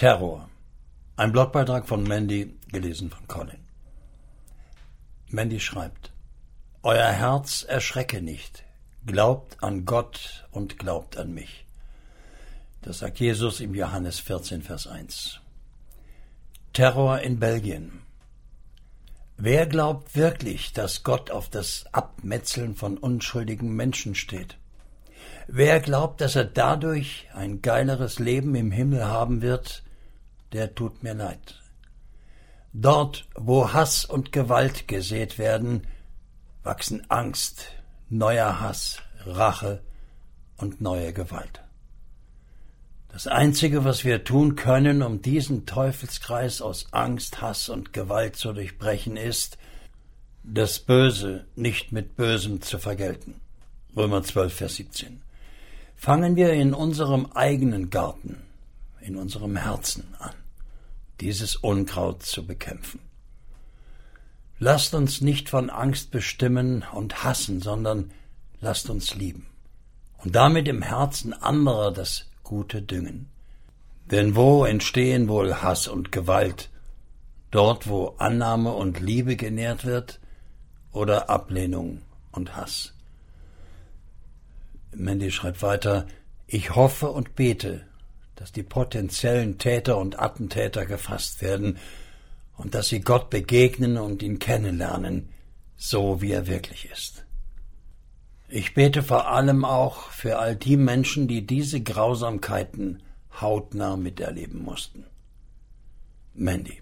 Terror. Ein Blogbeitrag von Mandy, gelesen von Colin. Mandy schreibt, Euer Herz erschrecke nicht, glaubt an Gott und glaubt an mich. Das sagt Jesus im Johannes 14, Vers 1. Terror in Belgien. Wer glaubt wirklich, dass Gott auf das Abmetzeln von unschuldigen Menschen steht? Wer glaubt, dass er dadurch ein geileres Leben im Himmel haben wird, der tut mir leid. Dort, wo Hass und Gewalt gesät werden, wachsen Angst, neuer Hass, Rache und neue Gewalt. Das Einzige, was wir tun können, um diesen Teufelskreis aus Angst, Hass und Gewalt zu durchbrechen, ist, das Böse nicht mit Bösem zu vergelten. Römer 12, Vers 17. Fangen wir in unserem eigenen Garten, in unserem Herzen an, dieses Unkraut zu bekämpfen. Lasst uns nicht von Angst bestimmen und hassen, sondern lasst uns lieben und damit im Herzen anderer das Gute düngen. Denn wo entstehen wohl Hass und Gewalt? Dort, wo Annahme und Liebe genährt wird oder Ablehnung und Hass? Mandy schreibt weiter, ich hoffe und bete, dass die potenziellen Täter und Attentäter gefasst werden und dass sie Gott begegnen und ihn kennenlernen, so wie er wirklich ist. Ich bete vor allem auch für all die Menschen, die diese Grausamkeiten hautnah miterleben mussten. Mandy